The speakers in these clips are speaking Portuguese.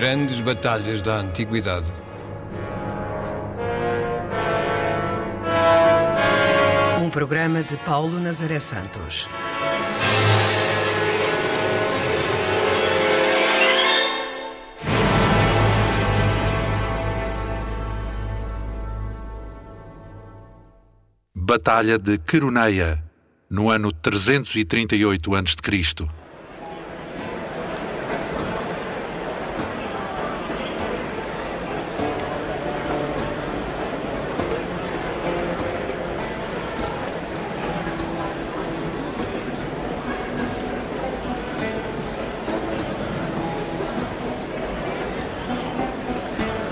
Grandes batalhas da antiguidade. Um programa de Paulo Nazaré Santos. Batalha de Queroneia, no ano 338 a.C.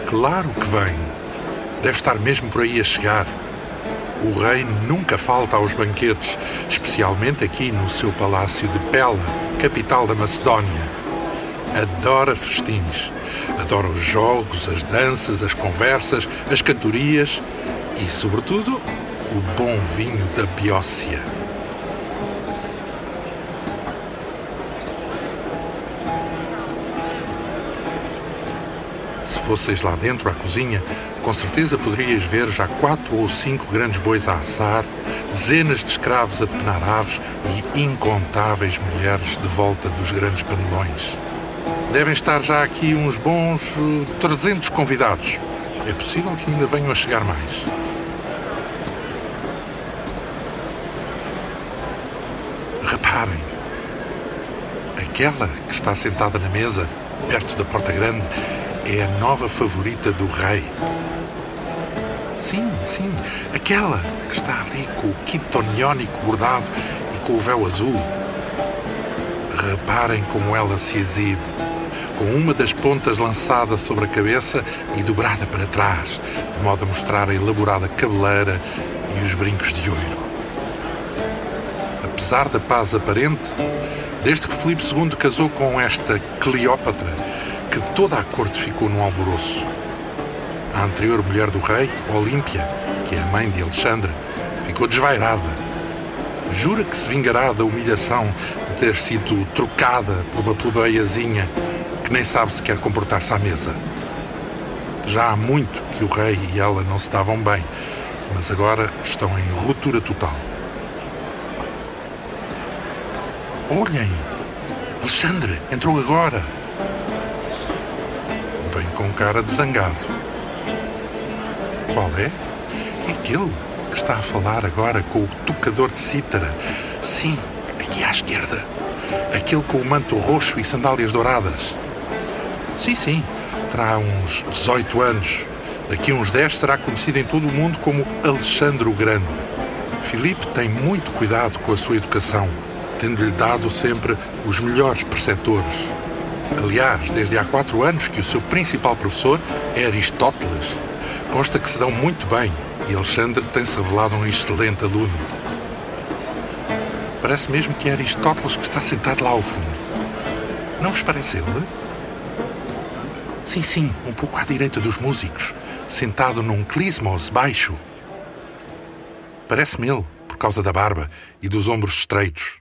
Claro que vem. Deve estar mesmo por aí a chegar. O rei nunca falta aos banquetes, especialmente aqui no seu palácio de Pela, capital da Macedónia. Adora festins. Adora os jogos, as danças, as conversas, as cantorias e, sobretudo, o bom vinho da Biócia. Se fosseis lá dentro à cozinha, com certeza poderias ver já quatro ou cinco grandes bois a assar, dezenas de escravos a depenar aves e incontáveis mulheres de volta dos grandes panelões. Devem estar já aqui uns bons 300 convidados. É possível que ainda venham a chegar mais. Reparem, aquela que está sentada na mesa, perto da porta grande, é a nova favorita do rei. Sim, sim, aquela que está ali com o kit toniónico bordado e com o véu azul. Reparem como ela se exibe, com uma das pontas lançada sobre a cabeça e dobrada para trás, de modo a mostrar a elaborada cabeleira e os brincos de ouro. Apesar da paz aparente, desde que Filipe II casou com esta Cleópatra, que toda a corte ficou num alvoroço. A anterior mulher do rei, Olímpia, que é a mãe de Alexandre, ficou desvairada. Jura que se vingará da humilhação de ter sido trocada por uma plebeiazinha que nem sabe se quer comportar-se à mesa. Já há muito que o rei e ela não se davam bem, mas agora estão em ruptura total. Olhem! Alexandre entrou agora! Com cara de zangado. Qual é? É aquele que está a falar agora com o tocador de cítara. Sim, aqui à esquerda. Aquele com o manto roxo e sandálias douradas. Sim, sim, terá uns 18 anos. Daqui a uns 10 será conhecido em todo o mundo como Alexandre o Grande. Filipe tem muito cuidado com a sua educação, tendo-lhe dado sempre os melhores preceptores. Aliás, desde há quatro anos que o seu principal professor é Aristóteles. Consta que se dão muito bem e Alexandre tem-se revelado um excelente aluno. Parece mesmo que é Aristóteles que está sentado lá ao fundo. Não vos parece ele? Sim, sim, um pouco à direita dos músicos, sentado num clismos baixo. Parece-me ele, por causa da barba e dos ombros estreitos.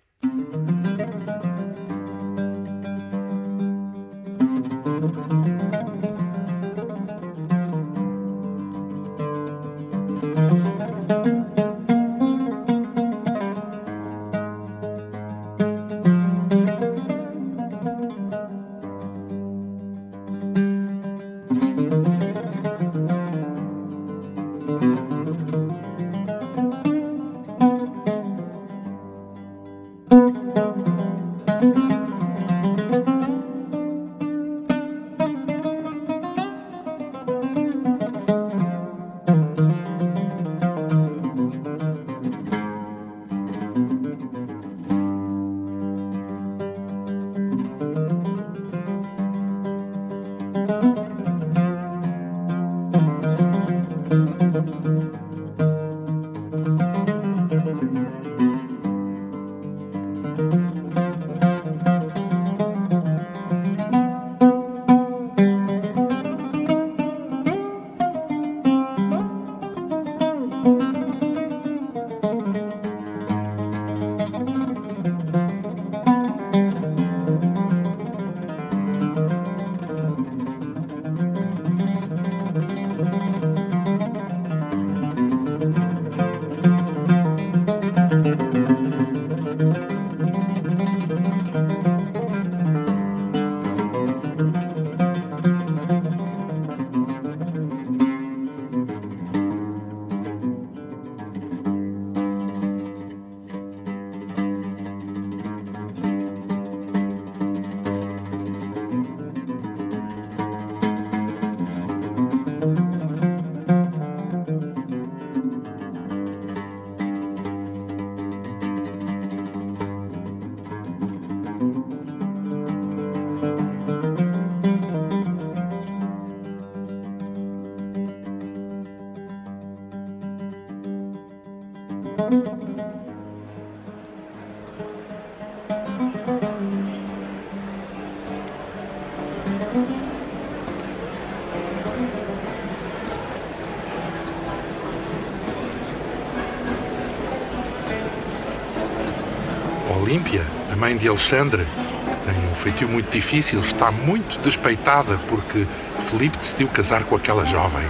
Olímpia, a mãe de Alexandre, que tem um feitio muito difícil, está muito despeitada porque Felipe decidiu casar com aquela jovem.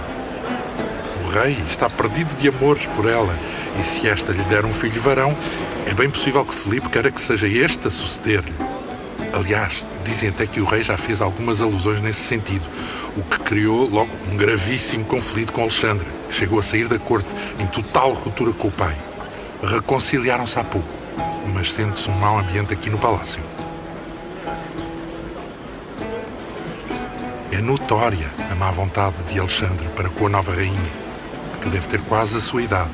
O rei está perdido de amores por ela, e se esta lhe der um filho varão, é bem possível que Felipe queira que seja este a suceder-lhe. Aliás, dizem até que o rei já fez algumas alusões nesse sentido, o que criou logo um gravíssimo conflito com Alexandre, que chegou a sair da corte em total ruptura com o pai. Reconciliaram-se há pouco mas sente-se um mau ambiente aqui no palácio. É notória a má vontade de Alexandre para com a nova rainha, que deve ter quase a sua idade.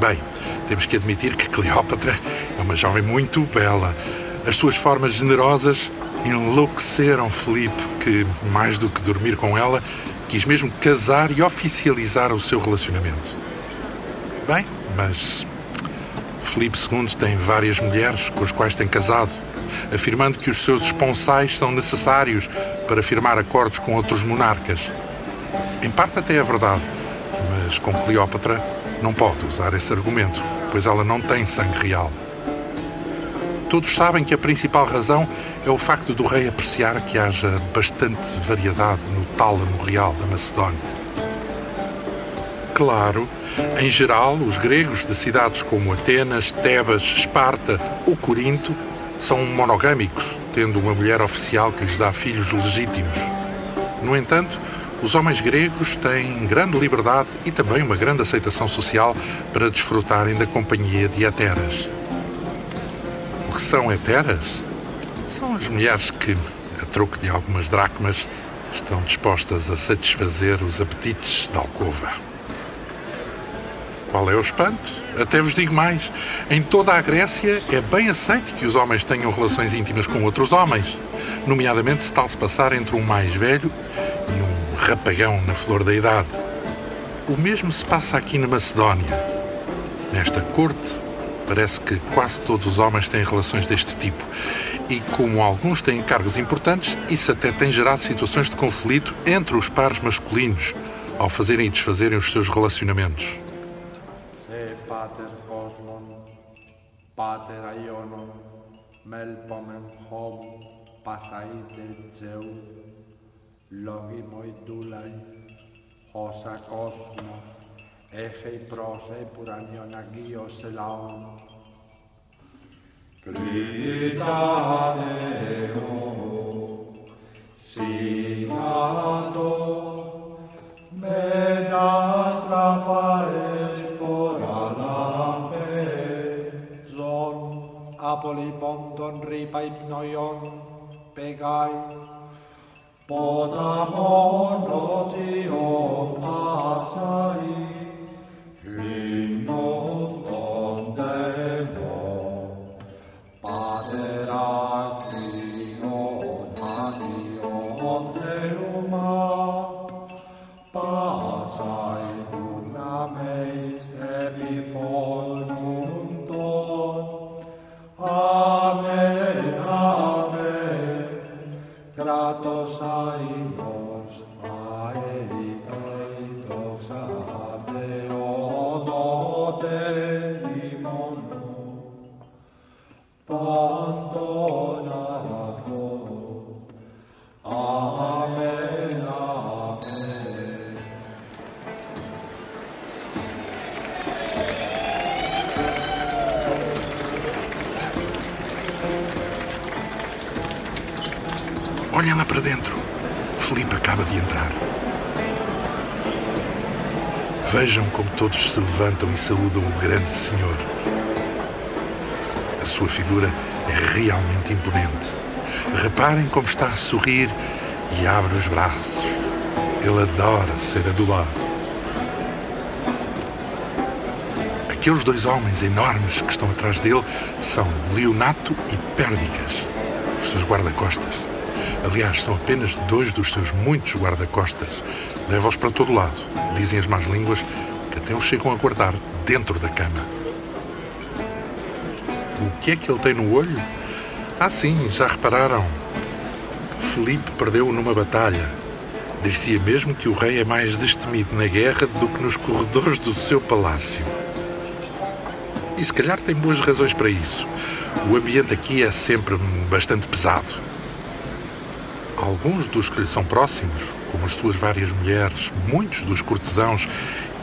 Bem, temos que admitir que Cleópatra é uma jovem muito bela. As suas formas generosas enlouqueceram Felipe, que, mais do que dormir com ela, quis mesmo casar e oficializar o seu relacionamento. Bem, mas Filipe II tem várias mulheres com as quais tem casado, afirmando que os seus esponsais são necessários para firmar acordos com outros monarcas. Em parte até é verdade, mas com Cleópatra não pode usar esse argumento, pois ela não tem sangue real. Todos sabem que a principal razão é o facto do rei apreciar que haja bastante variedade no tálamo real da Macedónia. Claro, em geral, os gregos de cidades como Atenas, Tebas, Esparta ou Corinto são monogâmicos, tendo uma mulher oficial que lhes dá filhos legítimos. No entanto, os homens gregos têm grande liberdade e também uma grande aceitação social para desfrutarem da companhia de heteras. O que são heteras? São as mulheres que, a troco de algumas dracmas, estão dispostas a satisfazer os apetites da alcova. Qual é o espanto? Até vos digo mais: em toda a Grécia é bem aceito que os homens tenham relações íntimas com outros homens, nomeadamente se tal se passar entre um mais velho e um rapagão na flor da idade. O mesmo se passa aqui na Macedónia. Nesta corte, parece que quase todos os homens têm relações deste tipo. E como alguns têm cargos importantes, isso até tem gerado situações de conflito entre os pares masculinos ao fazerem e desfazerem os seus relacionamentos. Πάτερ κόσμων, Πάτερ αιώνων, μέλπομεν χώμ, πασαΐτε τζεού, λόγιμοι δούλαοι, όσα κόσμος, έχει πρόσε πουρανιον Αγίος ελαόν. Κλειτάνε εγώ, σύνατο, με hypnoion begai, podamon rotio pasai. Vejam como todos se levantam e saúdam o grande senhor. A sua figura é realmente imponente. Reparem como está a sorrir e abre os braços. Ele adora ser adulado. Aqueles dois homens enormes que estão atrás dele são Leonato e Pérdigas, os seus guarda-costas. Aliás, são apenas dois dos seus muitos guarda-costas. Leva-os para todo lado. Dizem as más línguas que até os chegam a guardar dentro da cama. O que é que ele tem no olho? Ah, sim, já repararam. Felipe perdeu numa batalha. Dir-se-ia mesmo que o rei é mais destemido na guerra do que nos corredores do seu palácio. E se calhar tem boas razões para isso. O ambiente aqui é sempre bastante pesado. Alguns dos que lhe são próximos, como as suas várias mulheres, muitos dos cortesãos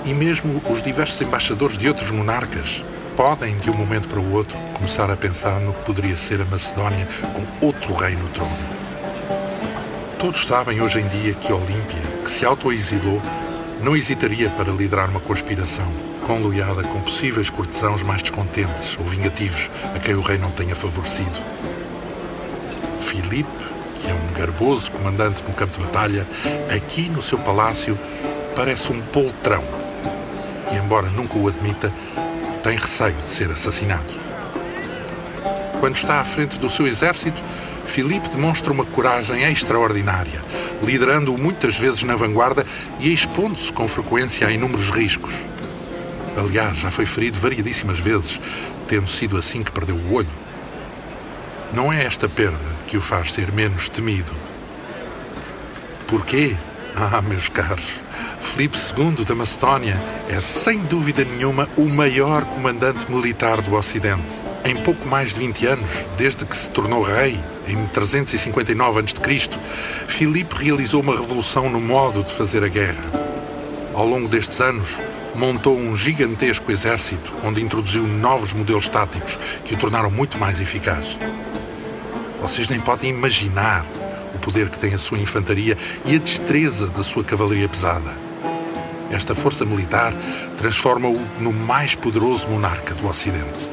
e mesmo os diversos embaixadores de outros monarcas, podem, de um momento para o outro, começar a pensar no que poderia ser a Macedónia com outro rei no trono. Todos sabem hoje em dia que Olímpia, que se autoexilou, não hesitaria para liderar uma conspiração, conluiada com possíveis cortesãos mais descontentes ou vingativos a quem o rei não tenha favorecido. Filipe, que é um garboso comandante no campo de batalha, aqui no seu palácio parece um poltrão. E embora nunca o admita, tem receio de ser assassinado. Quando está à frente do seu exército, Filipe demonstra uma coragem extraordinária, liderando-o muitas vezes na vanguarda e expondo-se com frequência a inúmeros riscos. Aliás, já foi ferido variedíssimas vezes, tendo sido assim que perdeu o olho. Não é esta perda que o faz ser menos temido. Porquê? Ah, meus caros, Filipe II da Macedónia é sem dúvida nenhuma o maior comandante militar do Ocidente. Em pouco mais de 20 anos, desde que se tornou rei, em 359 a.C., Filipe realizou uma revolução no modo de fazer a guerra. Ao longo destes anos, montou um gigantesco exército onde introduziu novos modelos táticos que o tornaram muito mais eficaz. Vocês nem podem imaginar o poder que tem a sua infantaria e a destreza da sua cavalaria pesada. Esta força militar transforma-o no mais poderoso monarca do Ocidente.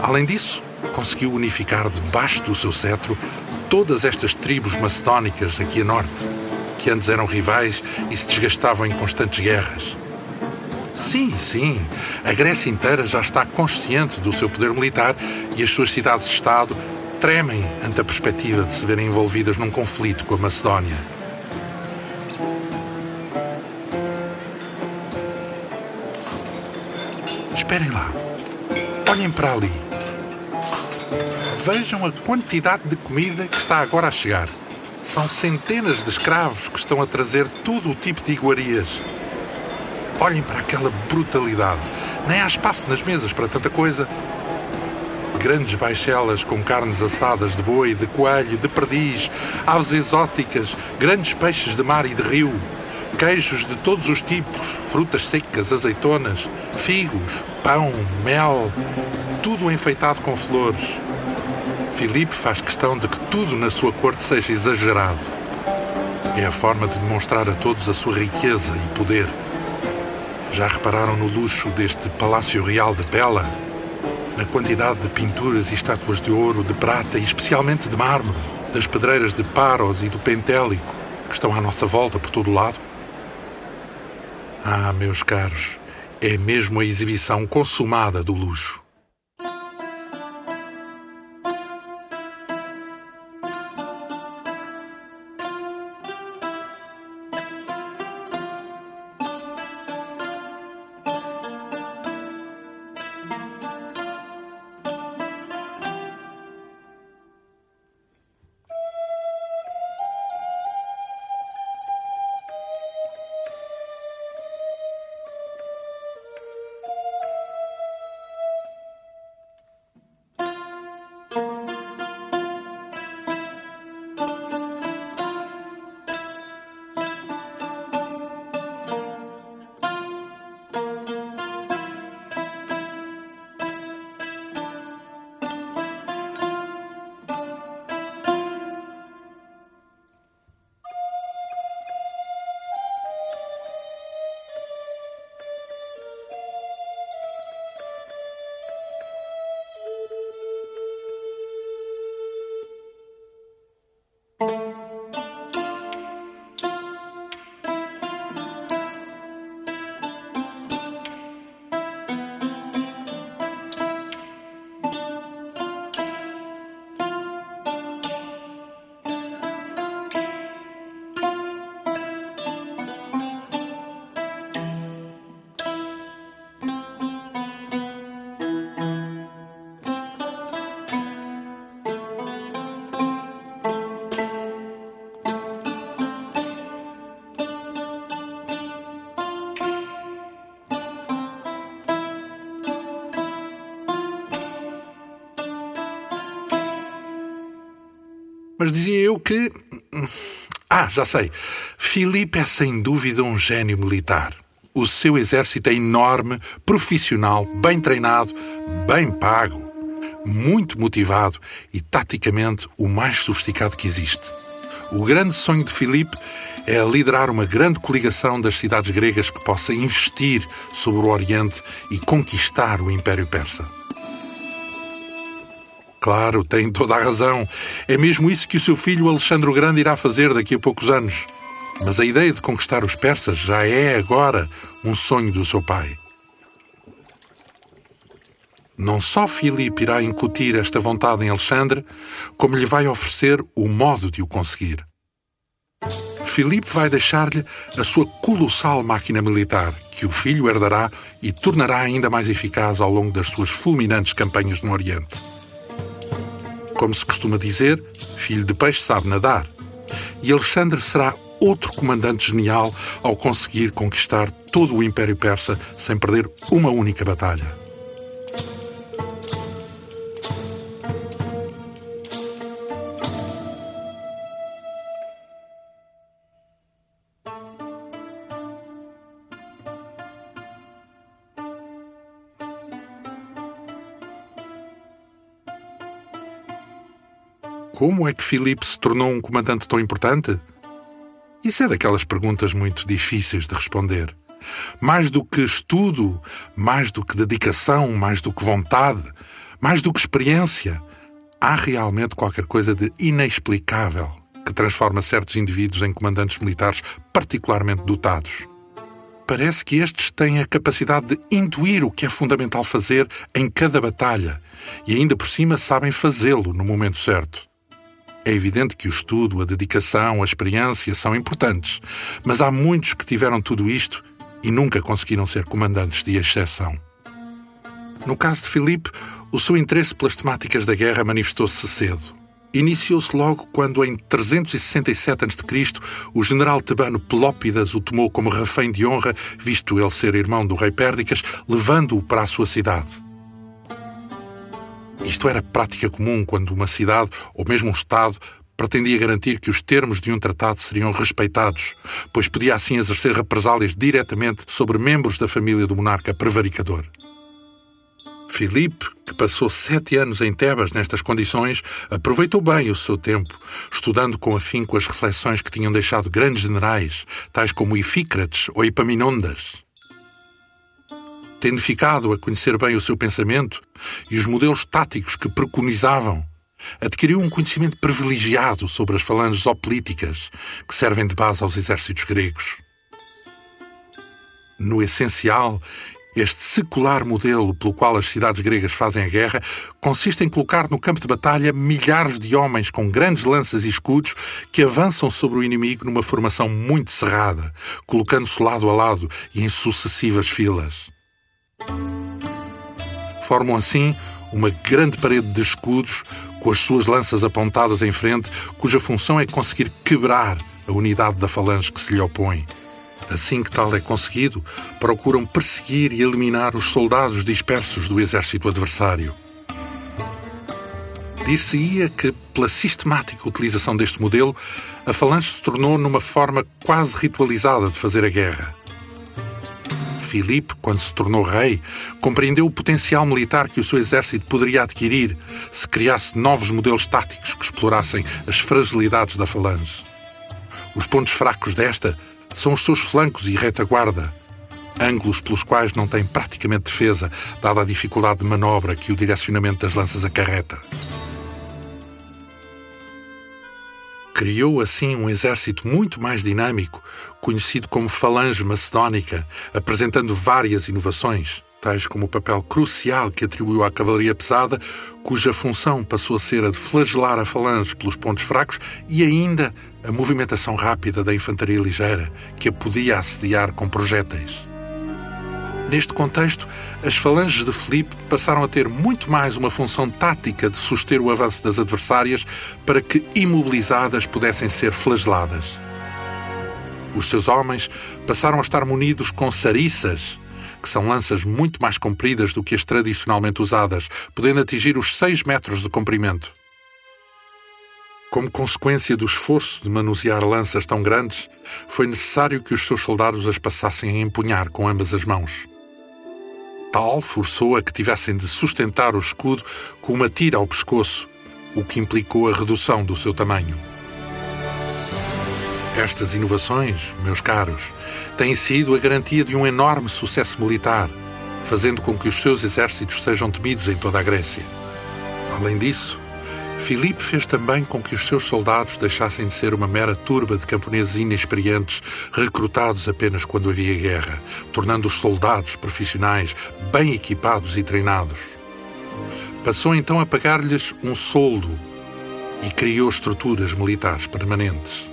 Além disso, conseguiu unificar debaixo do seu cetro todas estas tribos macedónicas aqui a norte, que antes eram rivais e se desgastavam em constantes guerras. Sim, sim, a Grécia inteira já está consciente do seu poder militar e as suas cidades-estado tremem ante a perspectiva de se verem envolvidas num conflito com a Macedónia. Esperem lá. Olhem para ali. Vejam a quantidade de comida que está agora a chegar. São centenas de escravos que estão a trazer todo o tipo de iguarias. Olhem para aquela brutalidade. Nem há espaço nas mesas para tanta coisa. Grandes baixelas com carnes assadas de boi, de coelho, de perdiz, aves exóticas, grandes peixes de mar e de rio, queijos de todos os tipos, frutas secas, azeitonas, figos, pão, mel, tudo enfeitado com flores. Filipe faz questão de que tudo na sua corte seja exagerado. É a forma de demonstrar a todos a sua riqueza e poder. Já repararam no luxo deste Palácio Real de Pela? Na quantidade de pinturas e estátuas de ouro, de prata e especialmente de mármore, das pedreiras de Paros e do Pentélico, que estão à nossa volta por todo o lado? Ah, meus caros, é mesmo a exibição consumada do luxo. Mas dizia eu que. Ah, já sei. Filipe é sem dúvida um gênio militar. O seu exército é enorme, profissional, bem treinado, bem pago, muito motivado e taticamente o mais sofisticado que existe. O grande sonho de Filipe é liderar uma grande coligação das cidades gregas que possa investir sobre o Oriente e conquistar o Império Persa. Claro, tem toda a razão. É mesmo isso que o seu filho Alexandre o Grande irá fazer daqui a poucos anos. Mas a ideia de conquistar os persas já é agora um sonho do seu pai. Não só Filipe irá incutir esta vontade em Alexandre, como lhe vai oferecer o modo de o conseguir. Filipe vai deixar-lhe a sua colossal máquina militar, que o filho herdará e tornará ainda mais eficaz ao longo das suas fulminantes campanhas no Oriente. Como se costuma dizer, filho de peixe sabe nadar. E Alexandre será outro comandante genial ao conseguir conquistar todo o Império Persa sem perder uma única batalha. Como é que Filipe se tornou um comandante tão importante? Isso é daquelas perguntas muito difíceis de responder. Mais do que estudo, mais do que dedicação, mais do que vontade, mais do que experiência, há realmente qualquer coisa de inexplicável que transforma certos indivíduos em comandantes militares particularmente dotados. Parece que estes têm a capacidade de intuir o que é fundamental fazer em cada batalha e ainda por cima sabem fazê-lo no momento certo. É evidente que o estudo, a dedicação, a experiência são importantes, mas há muitos que tiveram tudo isto e nunca conseguiram ser comandantes de exceção. No caso de Filipe, o seu interesse pelas temáticas da guerra manifestou-se cedo. Iniciou-se logo quando, em 367 a.C., o general tebano Pelópidas o tomou como refém de honra, visto ele ser irmão do rei Pérdicas, levando-o para a sua cidade. Isto era prática comum quando uma cidade ou mesmo um Estado pretendia garantir que os termos de um tratado seriam respeitados, pois podia assim exercer represálias diretamente sobre membros da família do monarca prevaricador. Filipe, que passou sete anos em Tebas nestas condições, aproveitou bem o seu tempo, estudando com afinco as reflexões que tinham deixado grandes generais, tais como Ifícrates ou Epaminondas tendo ficado a conhecer bem o seu pensamento e os modelos táticos que preconizavam, adquiriu um conhecimento privilegiado sobre as falanges opolíticas que servem de base aos exércitos gregos. No essencial, este secular modelo pelo qual as cidades gregas fazem a guerra consiste em colocar no campo de batalha milhares de homens com grandes lanças e escudos que avançam sobre o inimigo numa formação muito cerrada, colocando-se lado a lado e em sucessivas filas. Formam assim uma grande parede de escudos com as suas lanças apontadas em frente, cuja função é conseguir quebrar a unidade da falange que se lhe opõe. Assim que tal é conseguido, procuram perseguir e eliminar os soldados dispersos do exército adversário. Dir-se-ia que, pela sistemática utilização deste modelo, a falange se tornou numa forma quase ritualizada de fazer a guerra. Filipe, quando se tornou rei, compreendeu o potencial militar que o seu exército poderia adquirir se criasse novos modelos táticos que explorassem as fragilidades da falange. Os pontos fracos desta são os seus flancos e retaguarda, ângulos pelos quais não tem praticamente defesa, dada a dificuldade de manobra que o direcionamento das lanças acarreta. Criou assim um exército muito mais dinâmico, conhecido como Falange Macedónica, apresentando várias inovações, tais como o papel crucial que atribuiu à cavalaria pesada, cuja função passou a ser a de flagelar a falange pelos pontos fracos, e ainda a movimentação rápida da infantaria ligeira, que a podia assediar com projéteis. Neste contexto, as falanges de Filipe passaram a ter muito mais uma função tática de suster o avanço das adversárias para que, imobilizadas, pudessem ser flageladas. Os seus homens passaram a estar munidos com sariças, que são lanças muito mais compridas do que as tradicionalmente usadas, podendo atingir os 6 metros de comprimento. Como consequência do esforço de manusear lanças tão grandes, foi necessário que os seus soldados as passassem a empunhar com ambas as mãos. Tal forçou a que tivessem de sustentar o escudo com uma tira ao pescoço, o que implicou a redução do seu tamanho. Estas inovações, meus caros, têm sido a garantia de um enorme sucesso militar, fazendo com que os seus exércitos sejam temidos em toda a Grécia. Além disso, Filipe fez também com que os seus soldados deixassem de ser uma mera turba de camponeses inexperientes, recrutados apenas quando havia guerra, tornando-os soldados profissionais, bem equipados e treinados. Passou então a pagar-lhes um soldo e criou estruturas militares permanentes.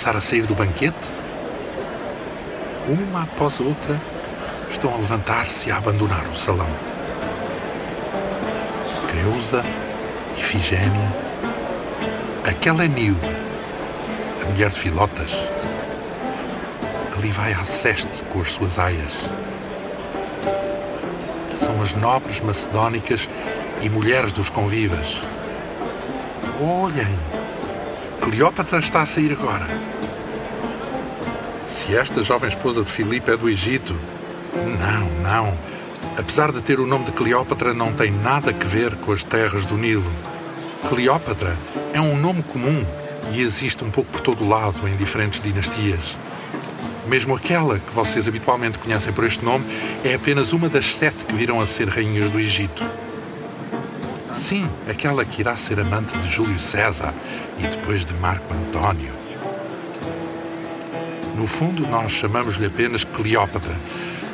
Começar a sair do banquete? Uma após a outra estão a levantar-se e a abandonar o salão. Creusa, Ifigénia, aquela Nilde, a mulher de Filotas, ali vai à ceste com as suas aias. São as nobres macedónicas e mulheres dos convivas. Olhem! Cleópatra está a sair agora. Se esta jovem esposa de Filipe é do Egito. Não, não. Apesar de ter o nome de Cleópatra, não tem nada a ver com as terras do Nilo. Cleópatra é um nome comum e existe um pouco por todo o lado em diferentes dinastias. Mesmo aquela que vocês habitualmente conhecem por este nome é apenas uma das sete que virão a ser rainhas do Egito. Sim, aquela que irá ser amante de Júlio César e depois de Marco Antônio. No fundo, nós chamamos-lhe apenas Cleópatra,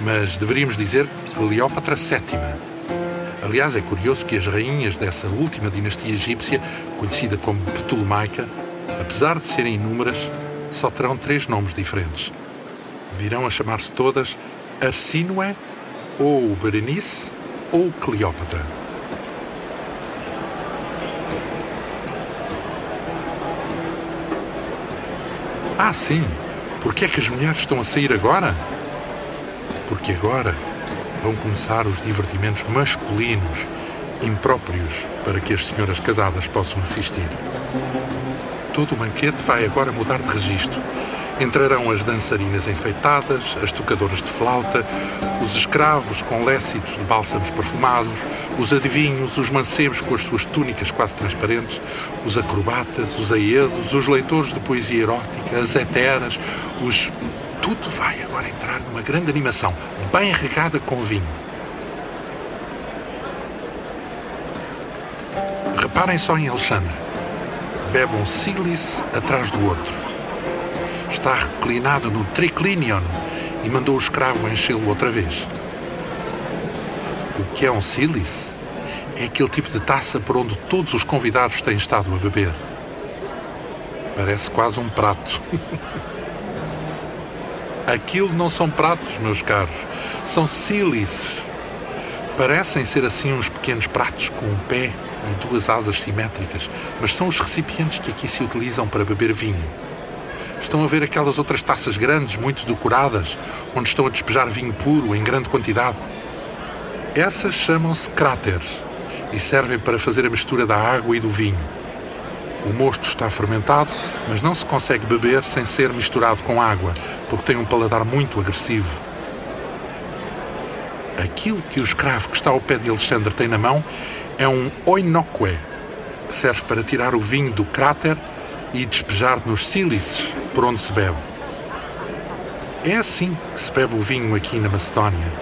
mas deveríamos dizer Cleópatra VII. Aliás, é curioso que as rainhas dessa última dinastia egípcia, conhecida como Ptolomaica, apesar de serem inúmeras, só terão três nomes diferentes. Virão a chamar-se todas Arsínoe, ou Berenice, ou Cleópatra. Ah, sim. Por que é que as mulheres estão a sair agora? Porque agora vão começar os divertimentos masculinos impróprios para que as senhoras casadas possam assistir. Todo o banquete vai agora mudar de registro. Entrarão as dançarinas enfeitadas, as tocadoras de flauta, os escravos com lécitos de bálsamos perfumados, os adivinhos, os mancebos com as suas túnicas quase transparentes, os acrobatas, os aedos, os leitores de poesia erótica, as heteras, os. Tudo vai agora entrar numa grande animação, bem regada com vinho. Reparem só em Alexandre. Bebe um sílice atrás do outro está reclinado no triclinion e mandou o escravo enchê-lo outra vez. O que é um sílice? É aquele tipo de taça por onde todos os convidados têm estado a beber. Parece quase um prato. Aquilo não são pratos, meus caros. São sílices. Parecem ser assim uns pequenos pratos com um pé e duas asas simétricas, mas são os recipientes que aqui se utilizam para beber vinho. Estão a ver aquelas outras taças grandes, muito decoradas, onde estão a despejar vinho puro em grande quantidade? Essas chamam-se cráteres e servem para fazer a mistura da água e do vinho. O mosto está fermentado, mas não se consegue beber sem ser misturado com água, porque tem um paladar muito agressivo. Aquilo que o escravo que está ao pé de Alexandre tem na mão é um oinoque, que serve para tirar o vinho do cráter e despejar nos sílices por onde se bebe. É assim que se bebe o vinho aqui na Macedónia.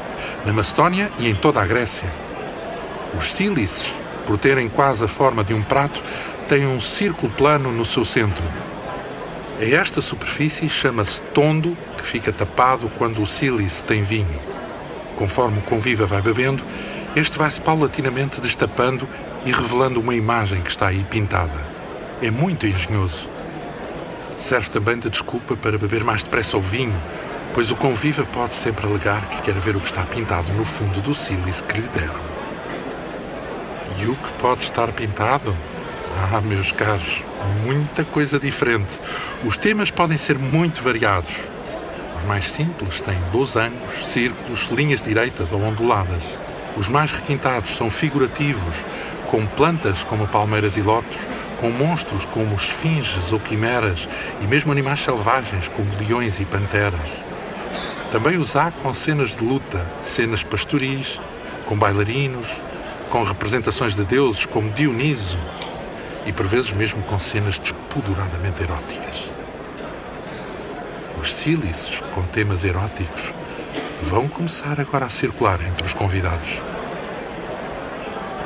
Na Macedónia e em toda a Grécia. Os sílices, por terem quase a forma de um prato, têm um círculo plano no seu centro. A esta superfície chama-se tondo, que fica tapado quando o sílice tem vinho. Conforme o conviva vai bebendo, este vai-se paulatinamente destapando e revelando uma imagem que está aí pintada. É muito engenhoso. Serve também de desculpa para beber mais depressa o vinho, pois o conviva pode sempre alegar que quer ver o que está pintado no fundo do sílice que lhe deram. E o que pode estar pintado? Ah, meus caros, muita coisa diferente. Os temas podem ser muito variados. Os mais simples têm losangos, círculos, linhas direitas ou onduladas. Os mais requintados são figurativos, com plantas como palmeiras e lotos, com monstros como esfinges ou quimeras e mesmo animais selvagens como leões e panteras. Também os há com cenas de luta, cenas pastoris, com bailarinos, com representações de deuses como Dioniso e por vezes mesmo com cenas despoduradamente eróticas. Os sílices com temas eróticos vão começar agora a circular entre os convidados.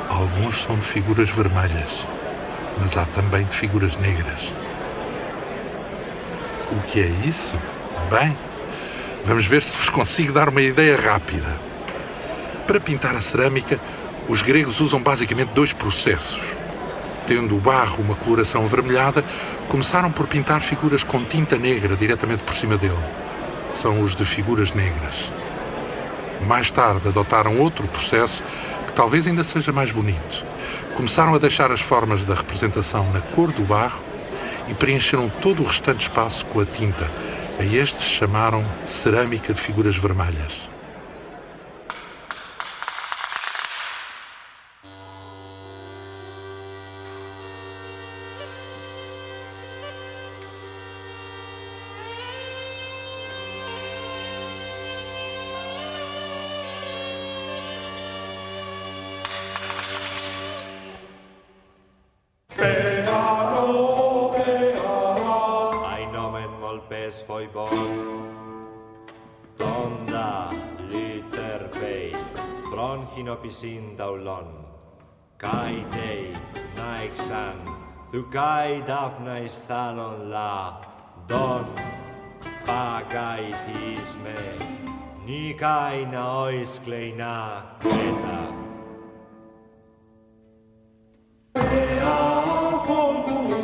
Alguns são de figuras vermelhas, mas há também de figuras negras. O que é isso? Bem, vamos ver se vos consigo dar uma ideia rápida. Para pintar a cerâmica, os gregos usam basicamente dois processos. Tendo o barro uma coloração avermelhada, começaram por pintar figuras com tinta negra diretamente por cima dele. São os de figuras negras. Mais tarde adotaram outro processo que talvez ainda seja mais bonito. Começaram a deixar as formas da representação na cor do barro e preencheram todo o restante espaço com a tinta. A estes chamaram cerâmica de figuras vermelhas. Kai daphne stalon la Don pagai tisme Ni kai na ois kleina kreta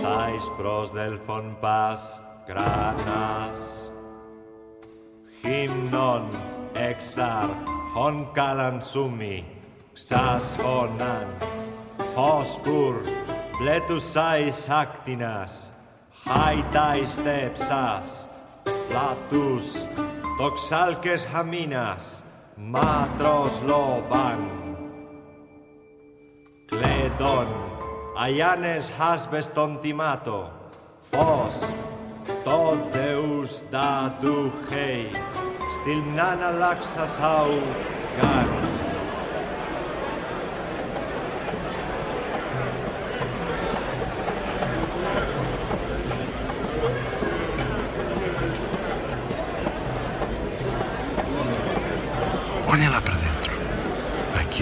Sais pros delphon pas granas Hymnon exar hon calan sumi Xas phonan Hospur πλέτουσάις άκτινας, χάιτάις τέψας, πλατούς, τοξάλκες χαμίνας, μάτρος λόβαν, Κλέτον, αγιάνες χάσπες των τιμάτο, φως, το Θεούς τα του χέι, στυλνάν αλλάξα σαου.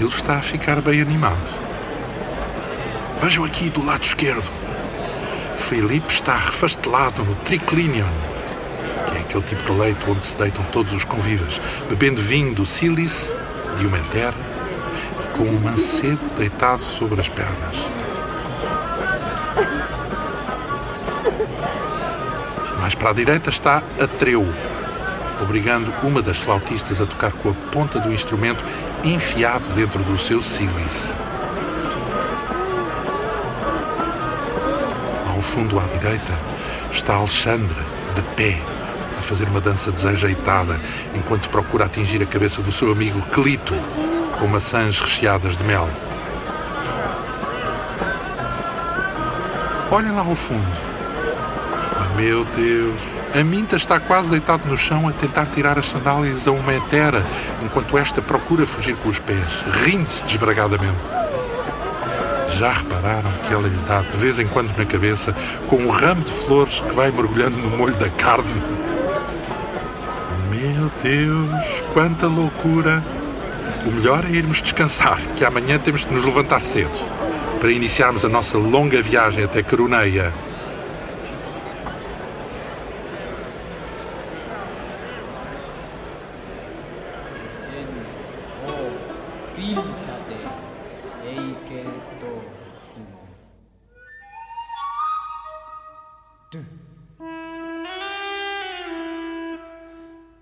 Aquilo está a ficar bem animado. Vejam aqui do lado esquerdo. Felipe está refastelado no triclinion, que é aquele tipo de leito onde se deitam todos os convivas, bebendo vinho do sílice, de uma terra, e com um mancebo deitado sobre as pernas. Mais para a direita está Atreu, obrigando uma das flautistas a tocar com a ponta do instrumento enfiado dentro do seu sílice. Ao fundo à direita está Alexandre, de pé, a fazer uma dança desajeitada enquanto procura atingir a cabeça do seu amigo Clito com maçãs recheadas de mel. Olhem lá ao fundo. Meu Deus! A Minta está quase deitado no chão a tentar tirar as sandálias a uma hetera, enquanto esta procura fugir com os pés, rindo-se desbragadamente. Já repararam que ela lhe dá de vez em quando na cabeça com um ramo de flores que vai mergulhando no molho da carne? Meu Deus, quanta loucura! O melhor é irmos descansar, que amanhã temos de nos levantar cedo, para iniciarmos a nossa longa viagem até Caruneia.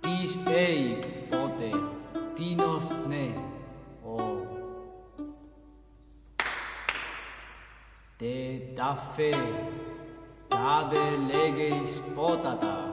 Dies ei pote, tinos ne, o. Te dafé da de leges potata.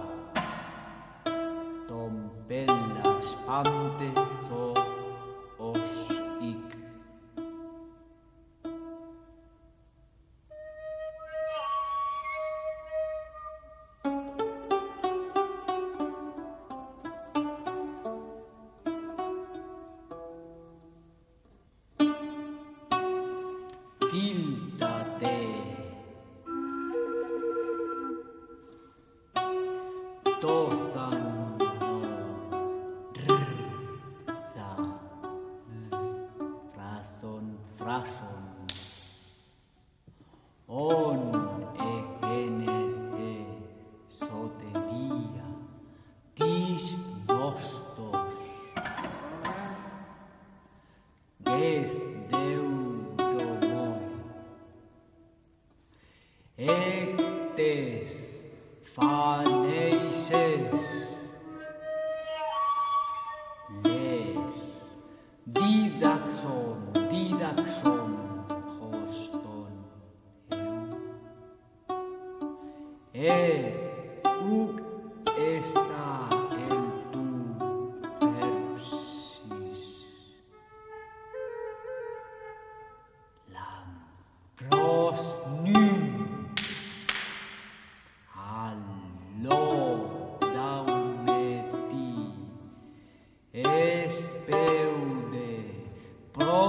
Espeude pros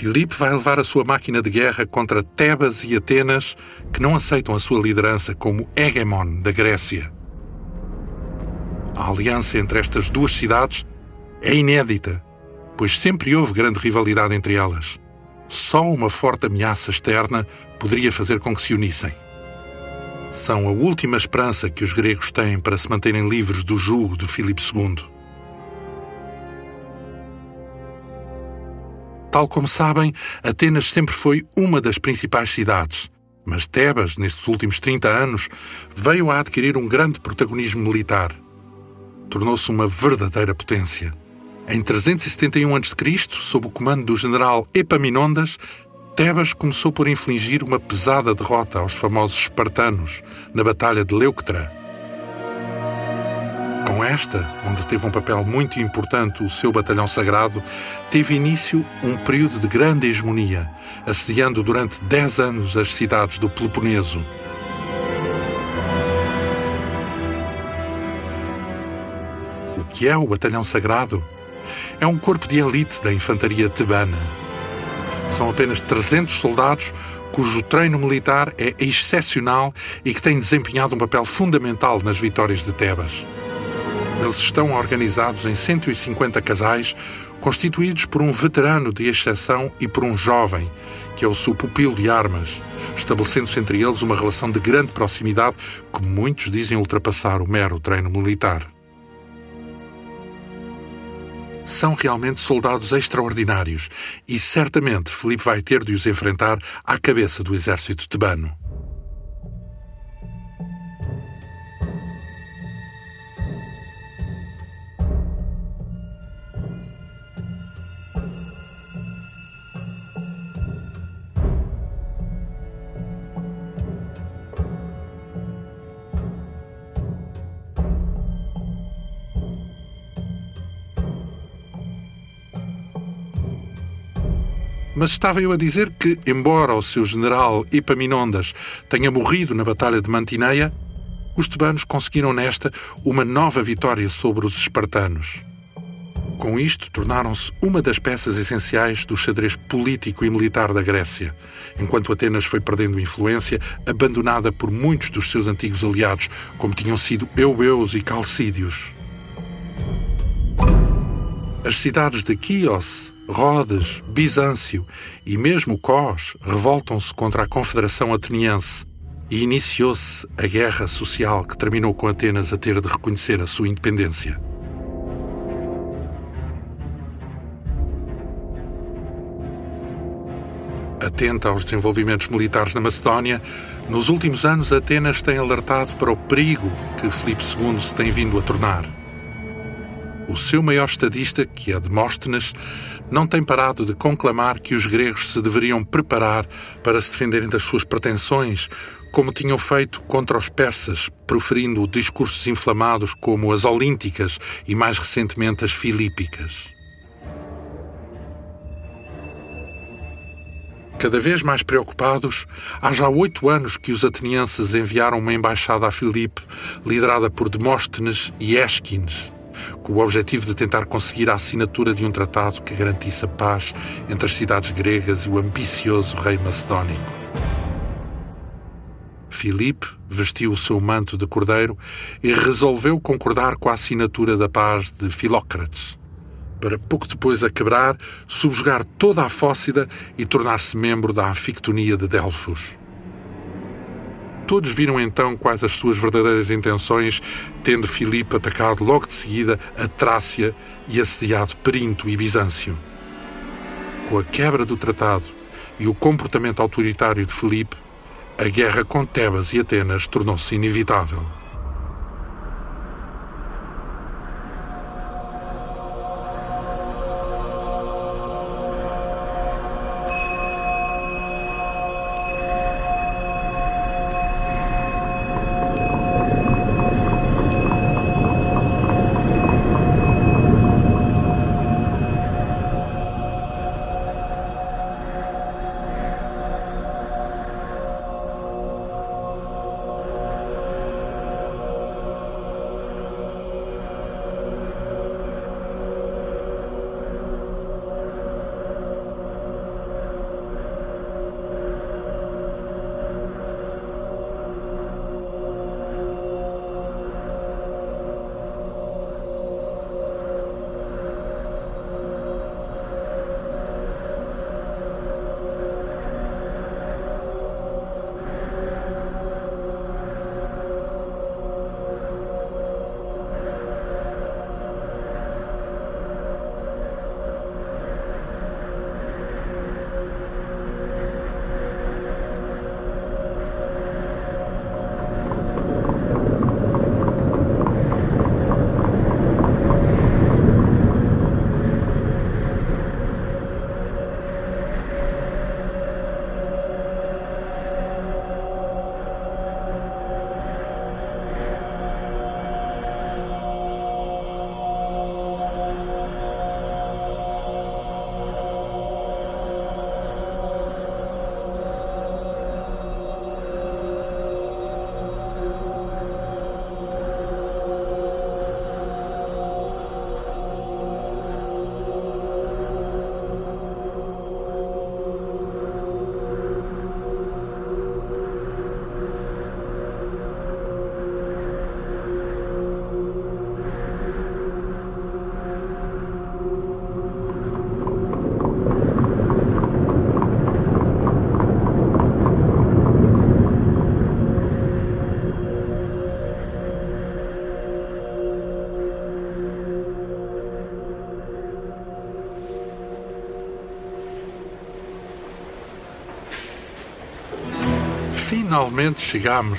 Filipe vai levar a sua máquina de guerra contra Tebas e Atenas, que não aceitam a sua liderança como hegemon da Grécia. A aliança entre estas duas cidades é inédita, pois sempre houve grande rivalidade entre elas. Só uma forte ameaça externa poderia fazer com que se unissem. São a última esperança que os gregos têm para se manterem livres do jugo de Filipe II. Tal como sabem, Atenas sempre foi uma das principais cidades, mas Tebas, nestes últimos 30 anos, veio a adquirir um grande protagonismo militar. Tornou-se uma verdadeira potência. Em 371 a.C., sob o comando do general Epaminondas, Tebas começou por infligir uma pesada derrota aos famosos espartanos na Batalha de Leuctra. Com esta, onde teve um papel muito importante o seu batalhão sagrado, teve início um período de grande hegemonia, assediando durante 10 anos as cidades do Peloponeso. O que é o batalhão sagrado? É um corpo de elite da infantaria tebana. São apenas 300 soldados cujo treino militar é excepcional e que têm desempenhado um papel fundamental nas vitórias de Tebas. Eles estão organizados em 150 casais, constituídos por um veterano de exceção e por um jovem, que é o seu pupilo de armas, estabelecendo-se entre eles uma relação de grande proximidade que muitos dizem ultrapassar o mero treino militar. São realmente soldados extraordinários e certamente Felipe vai ter de os enfrentar à cabeça do exército tebano. Mas estava eu a dizer que, embora o seu general Epaminondas tenha morrido na Batalha de Mantineia, os tebanos conseguiram nesta uma nova vitória sobre os espartanos. Com isto, tornaram-se uma das peças essenciais do xadrez político e militar da Grécia, enquanto Atenas foi perdendo influência, abandonada por muitos dos seus antigos aliados, como tinham sido Eubeus e Calcídios. As cidades de Quíos, Rhodes, Bizâncio e mesmo Cós revoltam-se contra a Confederação Ateniense e iniciou-se a guerra social que terminou com Atenas a ter de reconhecer a sua independência. Atenta aos desenvolvimentos militares na Macedónia, nos últimos anos Atenas tem alertado para o perigo que Filipe II se tem vindo a tornar. O seu maior estadista, que é Demóstenes, não tem parado de conclamar que os gregos se deveriam preparar para se defenderem das suas pretensões, como tinham feito contra os persas, proferindo discursos inflamados como as olínticas e mais recentemente as filípicas. Cada vez mais preocupados, há já oito anos que os atenienses enviaram uma embaixada a Filipe, liderada por Demóstenes e Esquines, com o objetivo de tentar conseguir a assinatura de um tratado que garantisse a paz entre as cidades gregas e o ambicioso rei macedónico. Filipe vestiu o seu manto de cordeiro e resolveu concordar com a assinatura da paz de Filócrates para pouco depois a quebrar, subjugar toda a Fócida e tornar-se membro da Anfictonia de Delfos. Todos viram então quais as suas verdadeiras intenções, tendo Filipe atacado logo de seguida a Trácia e assediado Perinto e Bizâncio. Com a quebra do tratado e o comportamento autoritário de Filipe, a guerra com Tebas e Atenas tornou-se inevitável. Finalmente chegamos.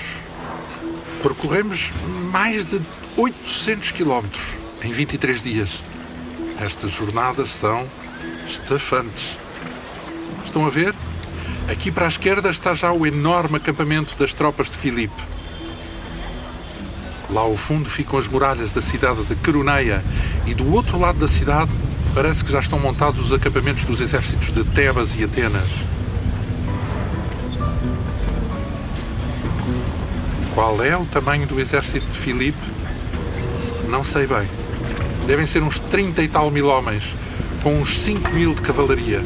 Percorremos mais de 800 quilómetros em 23 dias. Estas jornadas são estafantes. Estão a ver? Aqui para a esquerda está já o enorme acampamento das tropas de Filipe. Lá ao fundo ficam as muralhas da cidade de Queroneia e do outro lado da cidade parece que já estão montados os acampamentos dos exércitos de Tebas e Atenas. Qual é o tamanho do exército de Filipe? Não sei bem. Devem ser uns 30 e tal mil homens, com uns 5 mil de cavalaria.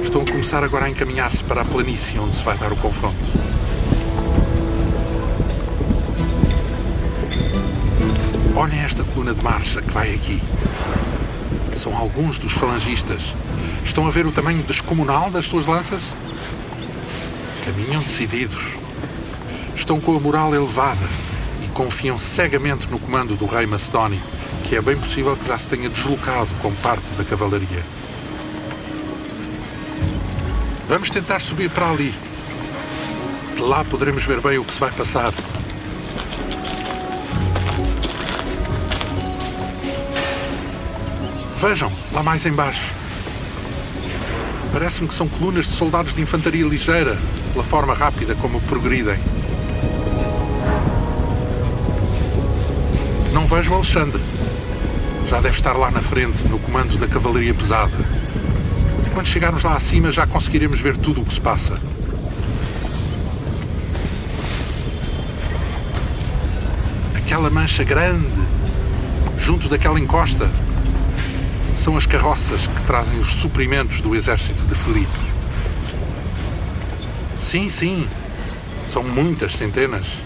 Estão a começar agora a encaminhar-se para a planície onde se vai dar o confronto. Olhem esta coluna de marcha que vai aqui. São alguns dos falangistas. Estão a ver o tamanho descomunal das suas lanças? Caminham decididos. Estão com a moral elevada e confiam cegamente no comando do rei macedónico, que é bem possível que já se tenha deslocado com parte da cavalaria. Vamos tentar subir para ali. De lá poderemos ver bem o que se vai passar. Vejam, lá mais embaixo. Parece-me que são colunas de soldados de infantaria ligeira, pela forma rápida como progridem. Vejo Alexandre. Já deve estar lá na frente, no comando da cavalaria pesada. Quando chegarmos lá acima, já conseguiremos ver tudo o que se passa. Aquela mancha grande, junto daquela encosta, são as carroças que trazem os suprimentos do exército de Felipe. Sim, sim, são muitas centenas.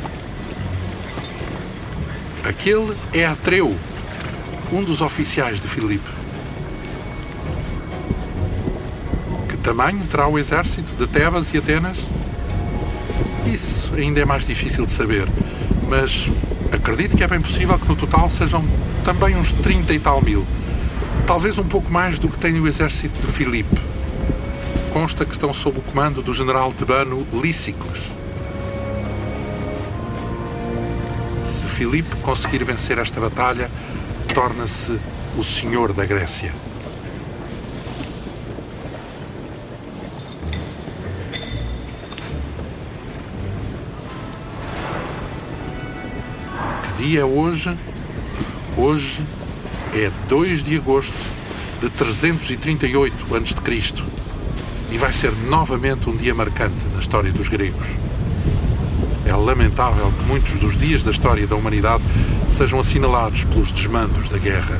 Aquele é Atreu, um dos oficiais de Filipe. Que tamanho terá o exército de Tebas e Atenas? Isso ainda é mais difícil de saber, mas acredito que é bem possível que no total sejam também uns 30 e tal mil. Talvez um pouco mais do que tem o exército de Filipe. Consta que estão sob o comando do general tebano Lícicles. Filipe conseguir vencer esta batalha, torna-se o senhor da Grécia. Que dia é hoje? Hoje é 2 de agosto de 338 a.C. e vai ser novamente um dia marcante na história dos gregos. É lamentável que muitos dos dias da história da humanidade sejam assinalados pelos desmandos da guerra.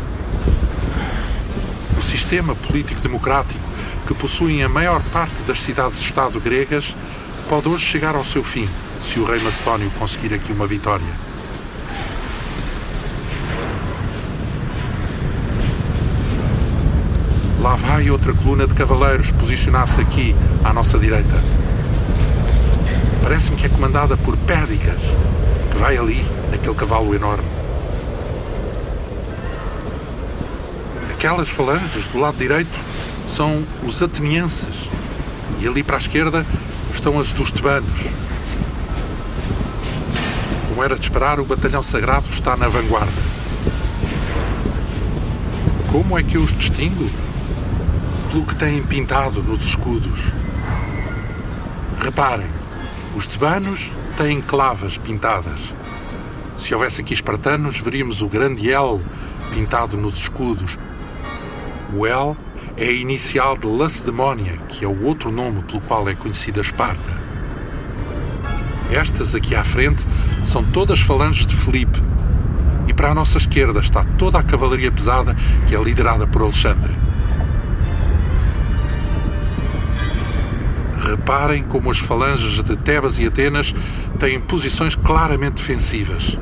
O sistema político-democrático que possuem a maior parte das cidades-estado gregas pode hoje chegar ao seu fim se o rei Macedónio conseguir aqui uma vitória. Lá vai outra coluna de cavaleiros posicionar-se aqui à nossa direita. Parece-me que é comandada por Pérdigas, que vai ali, naquele cavalo enorme. Aquelas falanges do lado direito são os atenienses e ali para a esquerda estão as dos tebanos. Como era de esperar, o batalhão sagrado está na vanguarda. Como é que eu os distingo? Pelo que têm pintado nos escudos. Reparem, os tebanos têm clavas pintadas. Se houvesse aqui espartanos, veríamos o grande L pintado nos escudos. O L é a inicial de Lacedemónia, que é o outro nome pelo qual é conhecida Esparta. Estas aqui à frente são todas falanges de Filipe. E para a nossa esquerda está toda a cavalaria pesada que é liderada por Alexandre. Reparem como as falanges de Tebas e Atenas têm posições claramente defensivas.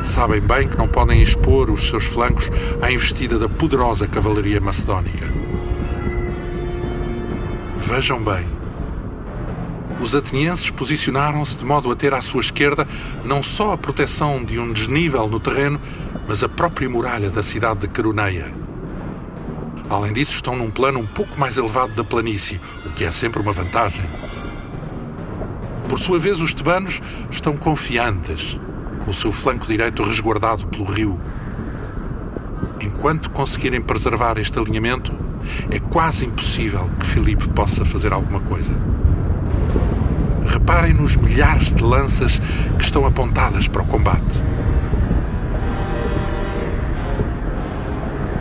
Sabem bem que não podem expor os seus flancos à investida da poderosa cavalaria macedónica. Vejam bem. Os atenienses posicionaram-se de modo a ter à sua esquerda não só a proteção de um desnível no terreno, mas a própria muralha da cidade de Queroneia. Além disso, estão num plano um pouco mais elevado da planície, o que é sempre uma vantagem. sua vez, os tebanos estão confiantes, com o seu flanco direito resguardado pelo rio. Enquanto conseguirem preservar este alinhamento, é quase impossível que Filipe possa fazer alguma coisa. Reparem nos milhares de lanças que estão apontadas para o combate.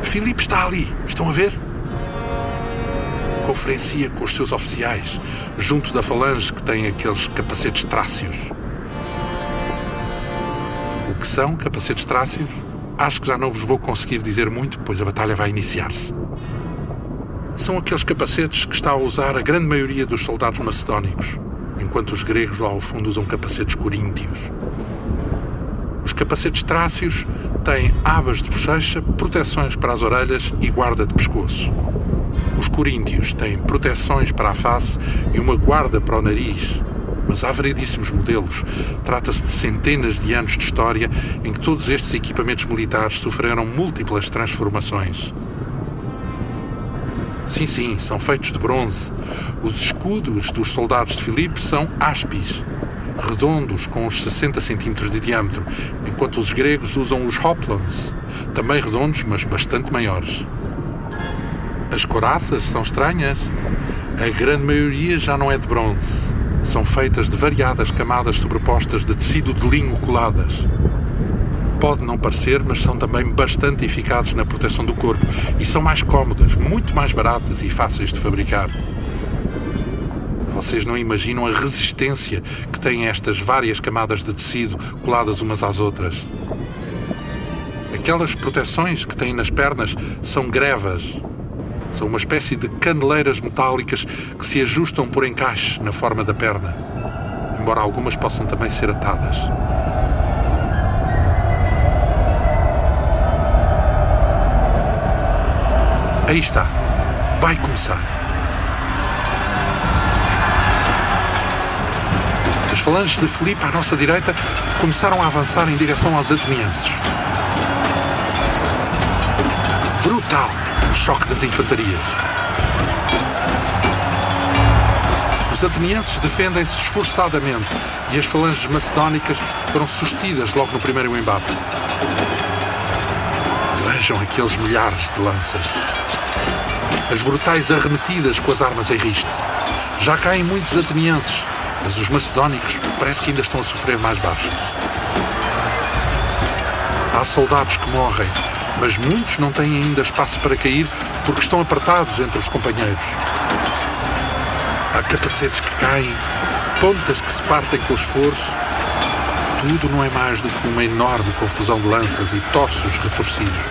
Filipe está ali, estão a ver? Conferencia com os seus oficiais, junto da falange que tem aqueles capacetes trácios. O que são capacetes trácios? Acho que já não vos vou conseguir dizer muito, pois a batalha vai iniciar-se. São aqueles capacetes que está a usar a grande maioria dos soldados macedónicos, enquanto os gregos lá ao fundo usam capacetes coríntios. Os capacetes trácios têm abas de bochecha, proteções para as orelhas e guarda de pescoço. Os coríntios têm proteções para a face e uma guarda para o nariz. Mas há variedíssimos modelos. Trata-se de centenas de anos de história em que todos estes equipamentos militares sofreram múltiplas transformações. Sim, sim, são feitos de bronze. Os escudos dos soldados de Filipe são áspis, redondos com uns 60 centímetros de diâmetro, enquanto os gregos usam os hoplons, também redondos, mas bastante maiores. As coraças são estranhas. A grande maioria já não é de bronze. São feitas de variadas camadas sobrepostas de tecido de linho coladas. Pode não parecer, mas são também bastante eficazes na proteção do corpo e são mais cómodas, muito mais baratas e fáceis de fabricar. Vocês não imaginam a resistência que têm estas várias camadas de tecido coladas umas às outras. Aquelas proteções que têm nas pernas são grevas. São uma espécie de caneleiras metálicas que se ajustam por encaixe na forma da perna, embora algumas possam também ser atadas. Aí está. Vai começar. Falanges de Filipe à nossa direita começaram a avançar em direção aos atenienses. Brutal o choque das infantarias. Os atenienses defendem-se esforçadamente e as falanges macedónicas foram sustidas logo no primeiro embate. Vejam aqueles milhares de lanças. As brutais arremetidas com as armas em riste. Já caem muitos atenienses, mas os macedónicos parece que ainda estão a sofrer mais baixas. Há soldados que morrem, mas muitos não têm ainda espaço para cair porque estão apertados entre os companheiros. Há capacetes que caem, pontas que se partem com esforço. Tudo não é mais do que uma enorme confusão de lanças e torsos retorcidos.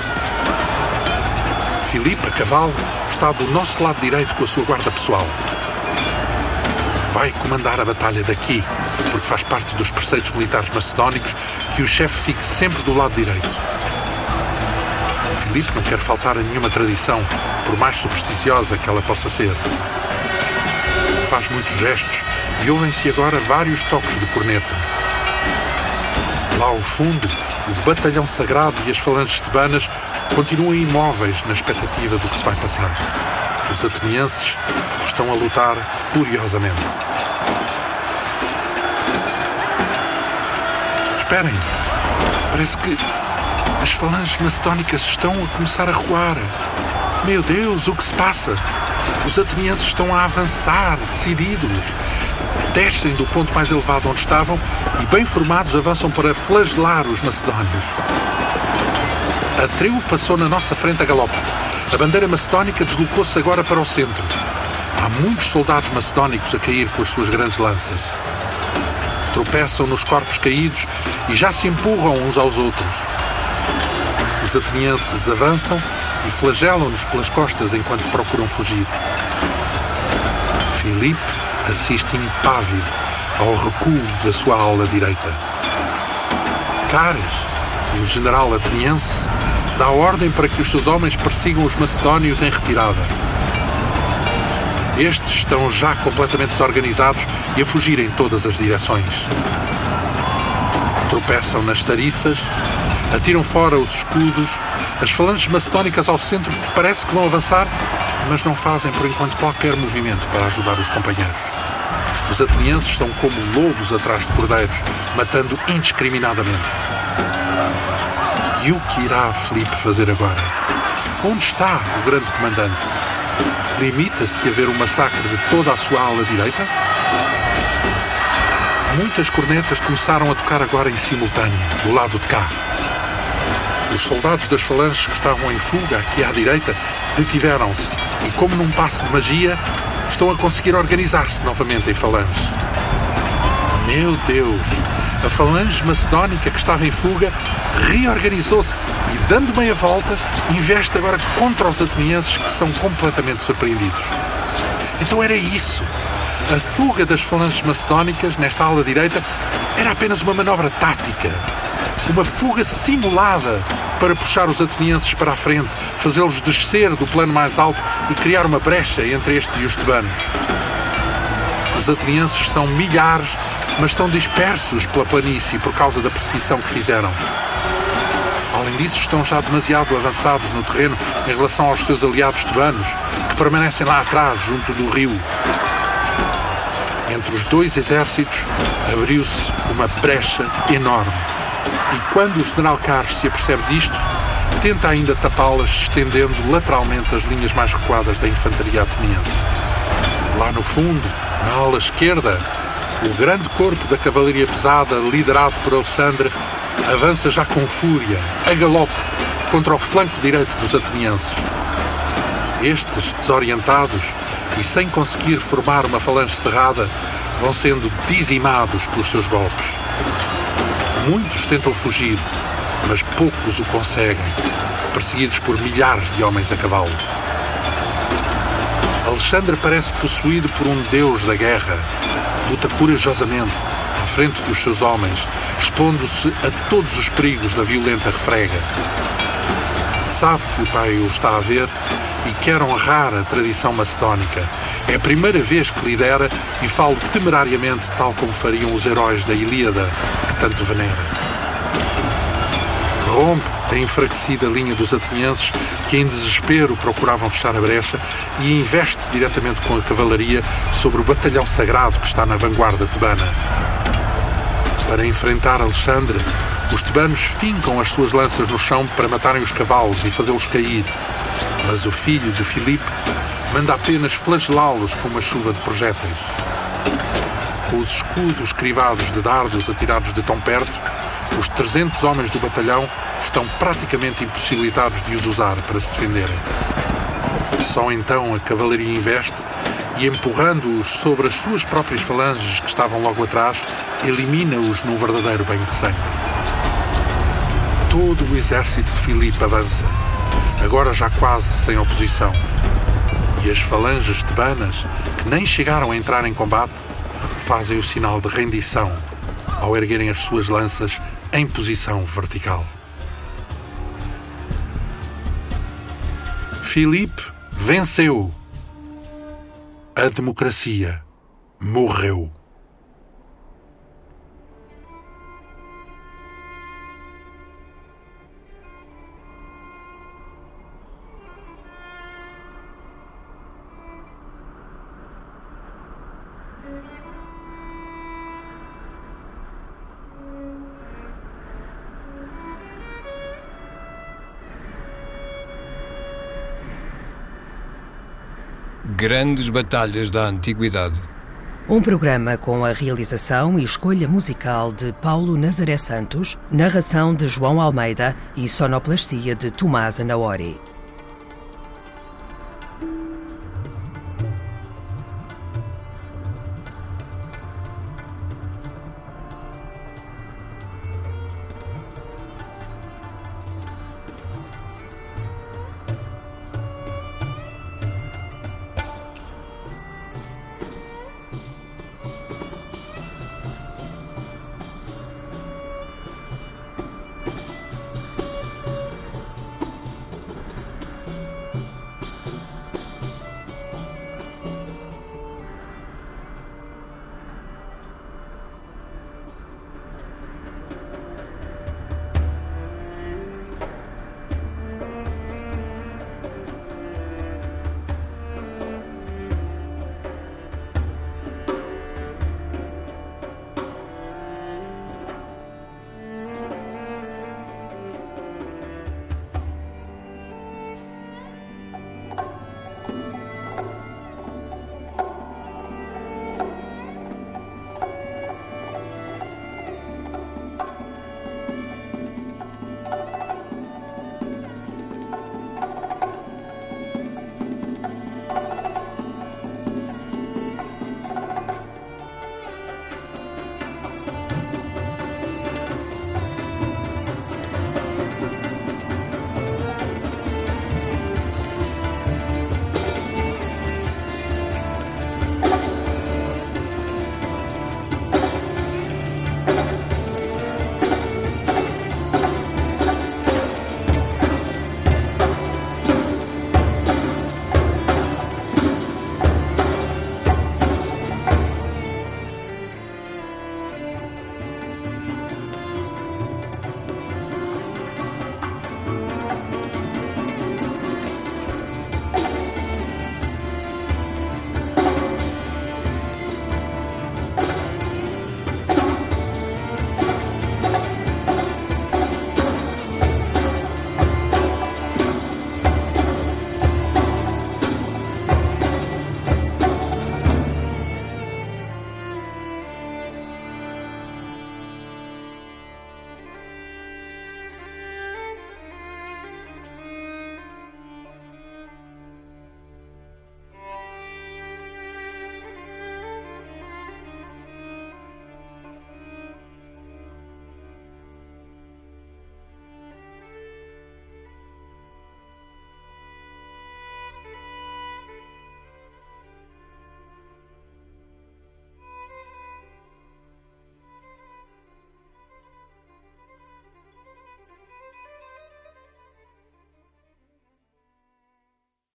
Filipe, a cavalo, está do nosso lado direito com a sua guarda pessoal. Vai comandar a batalha daqui, porque faz parte dos preceitos militares macedónicos que o chefe fique sempre do lado direito. Filipe não quer faltar a nenhuma tradição, por mais supersticiosa que ela possa ser. Faz muitos gestos e ouvem-se agora vários toques de corneta. Lá ao fundo, o batalhão sagrado e as falanges tebanas continuam imóveis na expectativa do que se vai passar. Os atenienses estão a lutar furiosamente. Esperem! Parece que as falanges macedónicas estão a começar a recuar. Meu Deus, o que se passa? Os atenienses estão a avançar, decididos. Descem do ponto mais elevado onde estavam e, bem formados, avançam para flagelar os macedónios. Atreu passou na nossa frente a galope. A bandeira macedónica deslocou-se agora para o centro. Há muitos soldados macedónicos a cair com as suas grandes lanças. Tropeçam nos corpos caídos e já se empurram uns aos outros. Os atenienses avançam e flagelam-nos pelas costas enquanto procuram fugir. Filipe assiste impávido ao recuo da sua ala direita. Cares, o general ateniense, dá ordem para que os seus homens persigam os macedónios em retirada. Estes estão já completamente desorganizados e a fugir em todas as direções. Tropeçam nas tariças, atiram fora os escudos, as falanges macedónicas ao centro parece que vão avançar, mas não fazem por enquanto qualquer movimento para ajudar os companheiros. Os atenienses são como lobos atrás de cordeiros, matando indiscriminadamente. E o que irá Filipe fazer agora? Onde está o grande comandante? Limita-se a ver o massacre de toda a sua ala direita? Muitas cornetas começaram a tocar agora em simultâneo, do lado de cá. Os soldados das falanges que estavam em fuga aqui à direita detiveram-se e, como num passo de magia, estão a conseguir organizar-se novamente em falange. Meu Deus! A falange macedónica que estava em fuga reorganizou-se e, dando meia volta, investe agora contra os atenienses que são completamente surpreendidos. Então era isso. A fuga das falanges macedónicas nesta ala direita era apenas uma manobra tática. Uma fuga simulada para puxar os atenienses para a frente, fazê-los descer do plano mais alto e criar uma brecha entre estes e os tebanos. Os atenienses são milhares, mas estão dispersos pela planície por causa da perseguição que fizeram. Além disso, estão já demasiado avançados no terreno em relação aos seus aliados tebanos, que permanecem lá atrás, junto do rio. Entre os dois exércitos abriu-se uma brecha enorme. E quando o general Carlos se apercebe disto, tenta ainda tapá-las, estendendo lateralmente as linhas mais recuadas da infantaria ateniense. Lá no fundo, na ala esquerda, o grande corpo da cavalaria pesada, liderado por Alexandre, avança já com fúria, a galope, contra o flanco direito dos atenienses. Estes, desorientados e sem conseguir formar uma falange cerrada, vão sendo dizimados pelos seus golpes. Muitos tentam fugir, mas poucos o conseguem, perseguidos por milhares de homens a cavalo. Alexandre parece possuído por um deus da guerra. Luta corajosamente, à frente dos seus homens, expondo-se a todos os perigos da violenta refrega. Sabe que o pai o está a ver quer honrar a tradição macedónica. É a primeira vez que lidera e fala temerariamente tal como fariam os heróis da Ilíada, que tanto venera. Rompe a enfraquecida linha dos atenienses que em desespero procuravam fechar a brecha e investe diretamente com a cavalaria sobre o batalhão sagrado que está na vanguarda tebana. Para enfrentar Alexandre, os tebanos fincam as suas lanças no chão para matarem os cavalos e fazê-los cair. Mas o filho de Filipe manda apenas flagelá-los com uma chuva de projéteis. Com os escudos crivados de dardos atirados de tão perto, os 300 homens do batalhão estão praticamente impossibilitados de os usar para se defenderem. Só então a cavalaria investe e, empurrando-os sobre as suas próprias falanges que estavam logo atrás, elimina-os num verdadeiro banho de sangue. Todo o exército de Filipe avança, agora já quase sem oposição. E as falanges tebanas, que nem chegaram a entrar em combate, fazem o sinal de rendição ao erguerem as suas lanças em posição vertical. Filipe venceu. A democracia morreu. Grandes batalhas da Antiguidade. Um programa com a realização e escolha musical de Paulo Nazaré Santos, narração de João Almeida e sonoplastia de Tomás Anaori.